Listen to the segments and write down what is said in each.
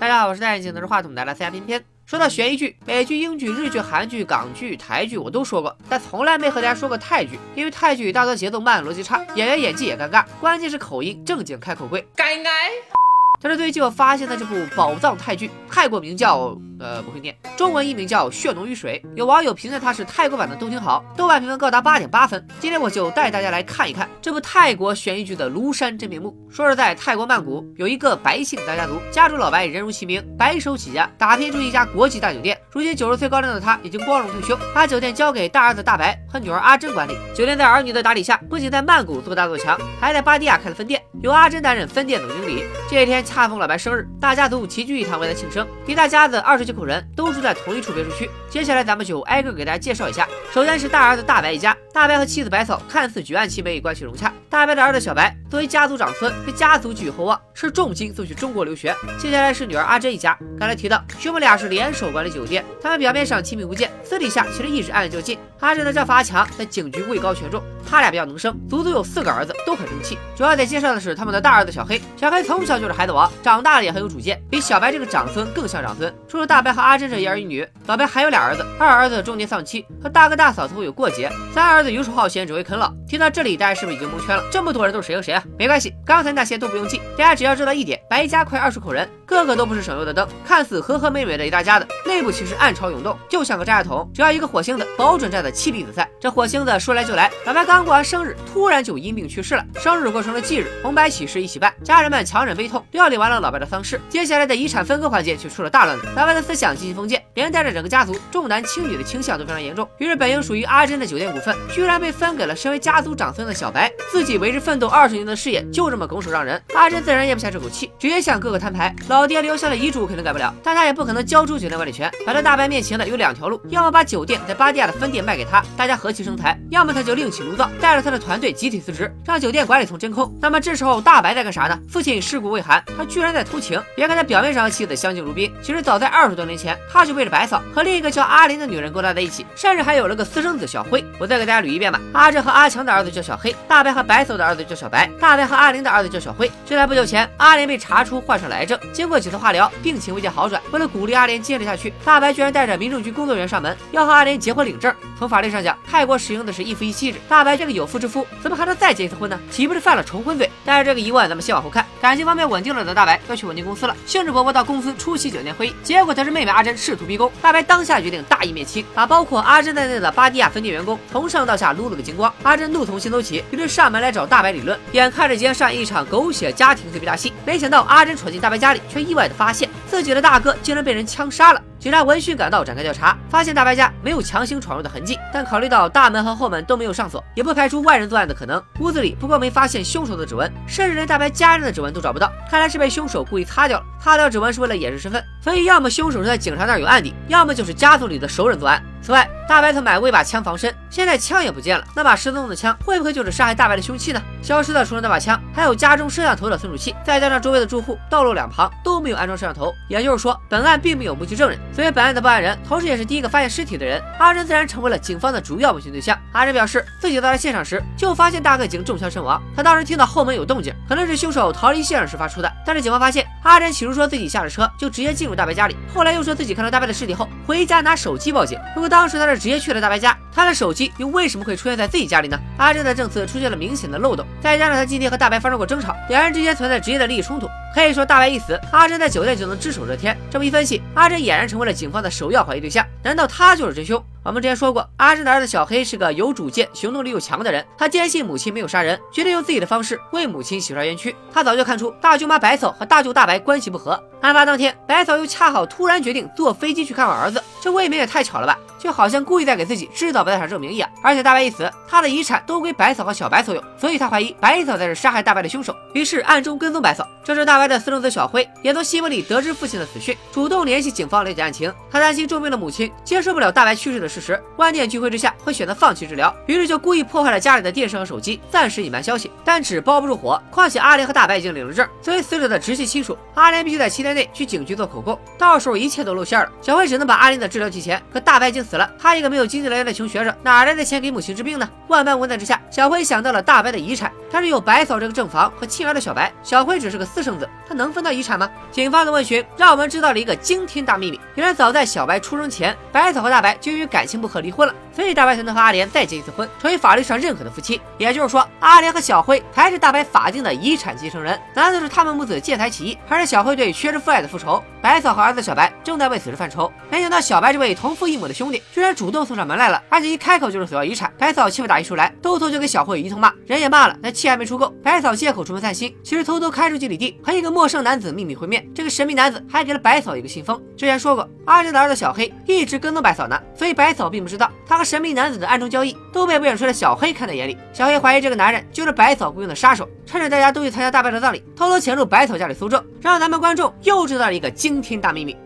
大家好，我是戴眼镜拿着话筒的来自亚片片。说到悬疑剧，美剧、英剧、日剧、韩剧、港剧、台剧我都说过，但从来没和大家说过泰剧，因为泰剧大多节奏慢、逻辑差，演员演技也尴尬，关键是口音正经开口贵。该该。但是最近我发现的这部宝藏泰剧，泰国名叫呃不会念，中文译名叫《血浓于水》，有网友评价它是泰国版的《都挺好》，豆瓣评分高达八点八分。今天我就带大家来看一看这部泰国悬疑剧的庐山真面目。说是在泰国曼谷有一个白姓大家族，家主老白人如其名，白手起家，打拼出一家国际大酒店。如今九十岁高龄的他已经光荣退休，把酒店交给大儿子大白和女儿阿珍管理。酒店在儿女的打理下，不仅在曼谷做大做强，还在巴蒂亚开了分店，由阿珍担任分店总经理。这一天。恰逢老白生日，大家族齐聚一堂为他庆生。一大家子二十几口人都住在同一处别墅区。接下来咱们就挨个给大家介绍一下。首先是大儿子大白一家，大白和妻子白嫂看似举案齐眉，关系融洽。大白的儿子小白作为家族长孙，被家族寄予厚望，是重金送去中国留学。接下来是女儿阿珍一家。刚才提到兄妹俩是联手管理酒店，他们表面上亲密无间，私底下其实一直暗暗较劲。阿珍的丈夫阿强在警局位高权重，他俩比较能生，足足有四个儿子，都很争气。主要得介绍的是他们的大儿子小黑，小黑从小就是孩子王。长大了也很有主见，比小白这个长孙更像长孙。除了大白和阿珍这一儿一女，老白还有俩儿子，二儿子中年丧妻，和大哥大嫂似乎有过节；三儿子游手好闲，只会啃老。听到这里，大家是不是已经蒙圈了？这么多人都是谁和谁啊？没关系，刚才那些都不用记，大家只要知道一点：白家快二十口人，个个都不是省油的灯。看似和和美美的一大家子，内部其实暗潮涌动，就像个炸药桶，只要一个火星子，保准炸得妻离子散。这火星子说来就来，老白刚过完生日，突然就因病去世了。生日过成了忌日，红白喜事一起办，家人们强忍悲痛，料理完了老白的丧事。接下来的遗产分割环节却出了大乱子，老白的思想进行封建，连带着整个家族重男轻女的倾向都非常严重。于是本应属于阿珍的酒店股份，居然被分给了身为家族长孙的小白。自己为之奋斗二十年的事业就这么拱手让人，阿珍自然咽不下这口气，直接向哥哥摊牌。老爹留下的遗嘱肯定改不了，但他也不可能交出酒店管理权。摆在大白面前的有两条路，要么把酒店在巴蒂亚的分店卖给他，大家和气生财；要么他就另起炉灶，带着他的团队集体辞职，让酒店管理层真空。那么这时候大白在干啥呢？父亲尸骨未寒，他居然在偷情。别看他表面上和妻子相敬如宾，其实早在二十多年前，他就为了白嫂和另一个叫阿林的女人勾搭在一起，甚至还有了个私生子小辉。我再给大家捋一遍吧：阿珍和阿强的儿子叫小黑，大白和白嫂的儿子叫小白，大白和阿林的儿子叫小辉。就在不久前，阿林被查出患上了癌症，经过几次化疗，病情未见好转。为了鼓励阿林坚持下去，大白居然带着民政局工作人员上门，要和阿林结婚领证。从法律上讲，泰国使用的是一夫一妻制，大白这个有妇之夫怎么还能再结一次婚呢？岂不是犯了重婚罪？带着这个疑问，咱们先往后看。感情方面稳定了的大白要去稳定公司了，兴致勃勃到公司出席酒店会议，结果得知妹妹阿珍试图迷宫，大白当下决定大义灭亲，把包括阿珍在内的巴蒂亚分店员工从上到下撸了个精光。阿珍怒从心头起，于是上门来找大白理论，眼看着即将上演一场狗血家庭对比大戏，没想到阿珍闯进大白家里，却意外的发现自己的大哥竟然被人枪杀了。警察闻讯赶到，展开调查，发现大白家没有强行闯入的痕迹，但考虑到大门和后门都没有上锁，也不排除外人作案的可能。屋子里不过没发现凶手的指纹，甚至连大白家人的指纹都找不到，看来是被凶手故意擦掉了。擦掉指纹是为了掩饰身份，所以要么凶手是在警察那儿有案底，要么就是家族里的熟人作案。此外，大白曾买过一把枪防身，现在枪也不见了，那把失踪的枪会不会就是杀害大白的凶器呢？消失的除了那把枪，还有家中摄像头的存储器，再加上周围的住户道路两旁都没有安装摄像头，也就是说，本案并没有目击证人。所以本案的报案人，同时也是第一个发现尸体的人，阿珍自然成为了警方的主要问询对象。阿珍表示，自己到达现场时就发现大哥已经中枪身亡，他当时听到后门有动静，可能是凶手逃离现场时发出的。但是警方发现，阿珍起初说自己下了车就直接进入大白家里，后来又说自己看到大白的尸体后回家拿手机报警。如果当时他是直接去了大白家，他的手机又为什么会出现在自己家里呢？阿珍的证词出现了明显的漏洞，再加上他今天和大白发生过争吵，两人之间存在直接的利益冲突。可以说，大白一死，阿珍在酒店就能只手遮天。这么一分析，阿珍俨然成为了警方的首要怀疑对象。难道他就是真凶？我们之前说过，阿珍的儿子小黑是个有主见、行动力又强的人。他坚信母亲没有杀人，决定用自己的方式为母亲洗刷冤屈。他早就看出大舅妈白嫂和大舅大白关系不和。案发当天，白嫂又恰好突然决定坐飞机去看望儿子，这未免也太巧了吧？就好像故意在给自己制造不在场证明一样。而且大白一死，他的遗产都归白嫂和小白所有，所以他怀疑白嫂才是杀害大白的凶手，于是暗中跟踪白嫂。这时，大白的私生子小辉也从新闻里得知父亲的死讯，主动联系警方了解案情。他担心重病的母亲接受不了大白去世的事实，万念俱灰之下会选择放弃治疗，于是就故意破坏了家里的电视和手机，暂时隐瞒消息。但纸包不住火，况且阿莲和大白已经领了证，作为死者的直系亲属，阿莲必须在七天内去警局做口供，到时候一切都露馅了。小辉只能把阿莲的治疗提前，可大白已经死了，他一个没有经济来源的穷学生，哪来的钱给母亲治病呢？万般无奈之下，小辉想到了大白的遗产，他是有白嫂这个正房和亲儿的小白，小辉只是个私生子，他能分到遗产吗？警方的问询让我们知道了一个惊天大秘密，原来早在小白出生前，白嫂和大白就因为感情不和离婚了，所以大白才能和阿莲再结一次婚，成为法律上认可的夫妻。也就是说，阿莲和小辉才是大白法定的遗产继承人。难道是他们母子借财起义，还是小辉对缺失父爱的复仇？白嫂和儿子小白正在为此事犯愁。没想到小白这位同父异母的兄弟，居然主动送上门来了，而且一开口就是索要遗产。白嫂气不打一处来，兜头就给小辉一通骂，人也骂了，那气还没出够。百草借口出门散心，其实偷偷开出去李地，和一个陌生男子秘密会面。这个神秘男子还给了百草一个信封。之前说过，阿珍的儿子小黑一直跟踪百草呢，所以百草并不知道他和神秘男子的暗中交易都被不远处的小黑看在眼里。小黑怀疑这个男人就是百草雇佣的杀手，趁着大家都去参加大白的葬礼，偷偷潜入百草家里搜证，让咱们观众又知道了一个惊天大秘密。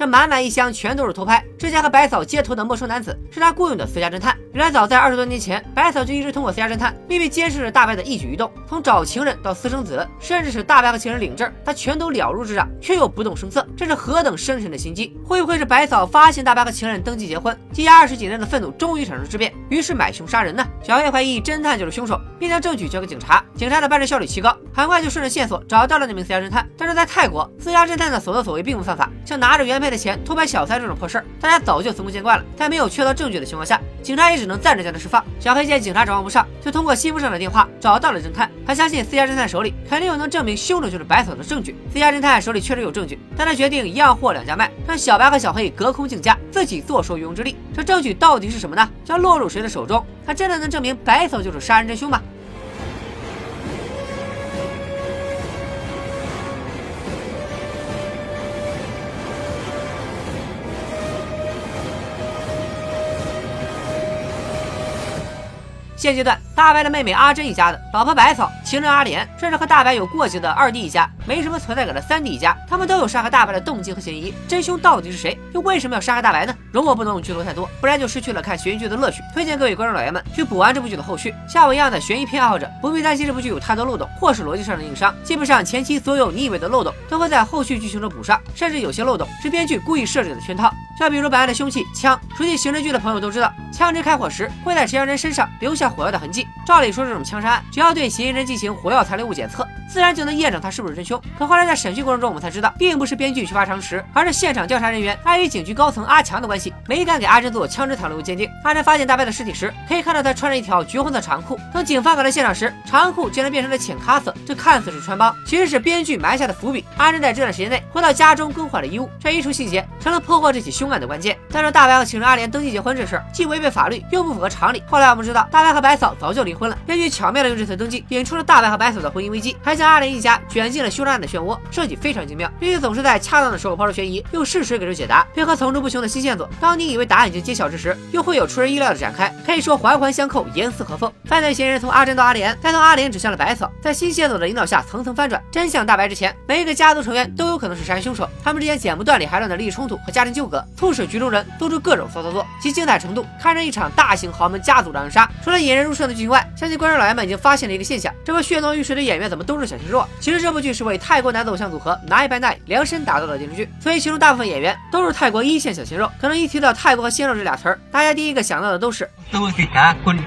这满满一箱全都是偷拍。之前和白嫂接头的陌生男子是他雇佣的私家侦探。原来早在二十多年前，白嫂就一直通过私家侦探秘密监视着大白的一举一动，从找情人到私生子，甚至是大白和情人领证，他全都了如指掌，却又不动声色，这是何等深沉的心机？会不会是白嫂发现大白和情人登记结婚，积压二十几年的愤怒终于产生质变，于是买凶杀人呢？小黑怀疑侦探就是凶手，并将证据交给警察。警察的办事效率奇高，很快就顺着线索找到了那名私家侦探。但是在泰国，私家侦探的所作所为并不犯法，像拿着原配的钱偷拍小三这种破事儿，家早就司空见惯了。在没有确凿证据的情况下，警察也只能暂时将他释放。小黑见警察指望不上，就通过心腹上的电话找到了侦探。他相信私家侦探手里肯定有能证明凶手就是白嫂的证据。私家侦探手里确实有证据，但他决定一样货两家卖，让小白和小黑隔空竞价，自己坐收渔翁之利。这证据到底是什么呢？将落入谁的手中？他真的能证明白嫂就是杀人真凶吗？现阶段，大白的妹妹阿珍一家的老婆白嫂、情人阿莲，甚至和大白有过节的二弟一家，没什么存在感的三弟一家，他们都有杀害大白的动机和嫌疑。真凶到底是谁？又为什么要杀害大白呢？容我不能用剧透太多，不然就失去了看悬疑剧的乐趣。推荐各位观众老爷们去补完这部剧的后续。像我一样的悬疑片爱好者，不必担心这部剧有太多漏洞或是逻辑上的硬伤。基本上前期所有你以为的漏洞，都会在后续剧情中补上，甚至有些漏洞是编剧故意设置的圈套。像比如本案的凶器枪，熟悉刑侦剧的朋友都知道，枪支开火时会在持枪人身上留下火药的痕迹。照理说，这种枪杀案只要对嫌疑人进行火药残留物检测，自然就能验证他是不是真凶。可后来在审讯过程中，我们才知道，并不是编剧缺乏常识，而是现场调查人员碍于警局高层阿强的关系，没敢给阿珍做枪支残留物鉴定。阿珍发现大白的尸体时，可以看到他穿着一条橘红色长裤。等警方赶到现场时，长裤竟然变成了浅咖色，这看似是穿帮，其实是编剧埋下的伏笔。阿珍在这段时间内回到家中更换了衣物，这一处细节。成了破获这起凶案的关键。但是大白和情人阿莲登记结婚这事，既违背法律，又不符合常理。后来我们知道，大白和白嫂早早就离婚了，编剧巧妙的用这次登记引出了大白和白嫂的婚姻危机，还将阿莲一家卷进了凶杀案的漩涡，设计非常精妙。编剧总是在恰当的时候抛出悬疑，用事实给出解答，配合层出不穷的新线索。当你以为答案已经揭晓之时，又会有出人意料的展开，可以说环环相扣，严丝合缝。犯罪嫌疑人从阿珍到阿莲，再从阿莲指向了白嫂，在新线索的引导下层层翻转，真相大白之前，每一个家族成员都有可能是杀人凶手，他们之间剪不断理还乱的利益冲突和家庭纠葛，促使局中人做出各种骚操作，其精彩程度堪称一场大型豪门家族狼人杀。除了引人入胜的剧另外相信观众老爷们已经发现了一个现象这位血浓于水的演员怎么都是小鲜肉其实这部剧是为泰国男子偶像组合拿一白奈量身打造的电视剧所以其中大部分演员都是泰国一线小鲜肉。可能一提到泰国和鲜肉。这俩词儿大家第一个想到的都是都是滚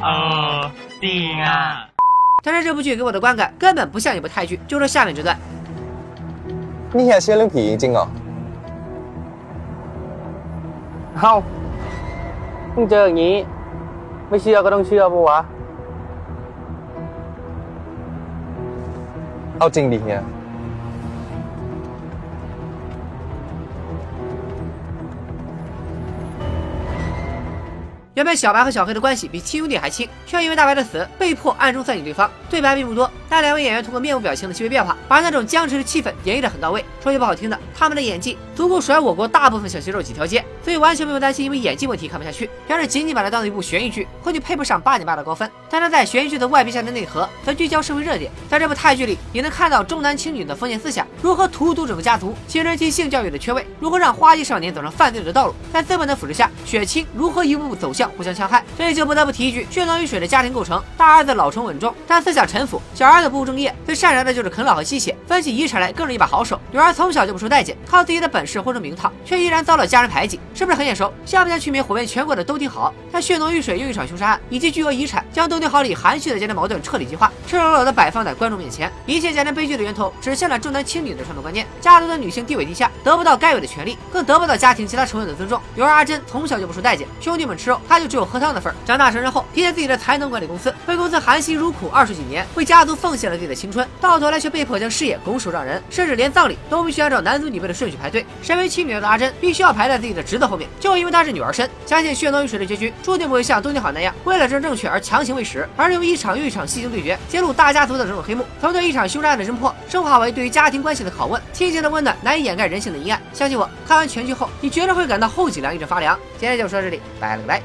哦啊但是这部剧给我的观感根本不像一部泰剧就说下面这段。你皮哦好。รื่องผีจริงๆเหรอ เอ้าเพิ่งเจออย่างนี้ ไม่เชื่อก็ต้องเชื่อปะวะ เอาจริงดิเฮีย 原本小白和小黑的关系比亲兄弟还亲，却因为大白的死被迫暗中算计对方。对白并不多， 但两位演员通过面部表情的细微变化，把那种僵持的气氛演绎得很到位。说句不好听的，他们的演技足够甩我国大部分小鲜肉几条街，所以完全不用担心因为演技问题看不下去。要是仅仅把它当做一部悬疑剧，或许配不上八点八的高分。但他在悬疑剧的外皮下的内核，则聚焦社会热点。在这部泰剧里，你能看到重男轻女的封建思想如何荼毒整个家族，青春期性教育的缺位如何让花季少年走上犯罪的道路，在资本的腐蚀下，血亲如何一步步走向互相戕害。这里就不得不提一句，血浓于水的家庭构成：大儿子老成稳重，但思想沉腐；小儿子不务正业，最善良的就是啃老和吸血，分起遗产来更是一把好手。女儿从小就不受待见，靠自己的本事混出名堂，却依然遭到家人排挤，是不是很眼熟？像不像去年火遍全国的都挺好？他血浓于水又一场凶杀案以及巨额遗产，将都挺好里含蓄的家庭矛盾彻底激化，赤裸裸的摆放在观众面前。一切家庭悲剧的源头，指向了重男轻女的传统观念。家族的女性地位低下，得不到该有的权利，更得不到家庭其他成员的尊重。女儿阿珍从小就不受待见，兄弟们吃肉，她就只有喝汤的份。长大成人后，凭借自己的才能管理公司，为公司含辛茹苦二十几年，为家族奉奉献了自己的青春，到头来却被迫将事业拱手让人，甚至连葬礼都必须按照男尊女卑的顺序排队。身为亲女儿的阿珍，必须要排在自己的侄子后面，就因为她是女儿身。相信血浓于水的结局，注定不会像东京好那样，为了争正确而强行喂食，而是用一场又一场戏精对决，揭露大家族的种种黑幕，从对一场凶杀案的侦破，升华为对于家庭关系的拷问。亲情的温暖难以掩盖人性的阴暗。相信我，看完全剧后，你绝对会感到后脊梁一阵发凉。今天就说到这里，拜了个拜。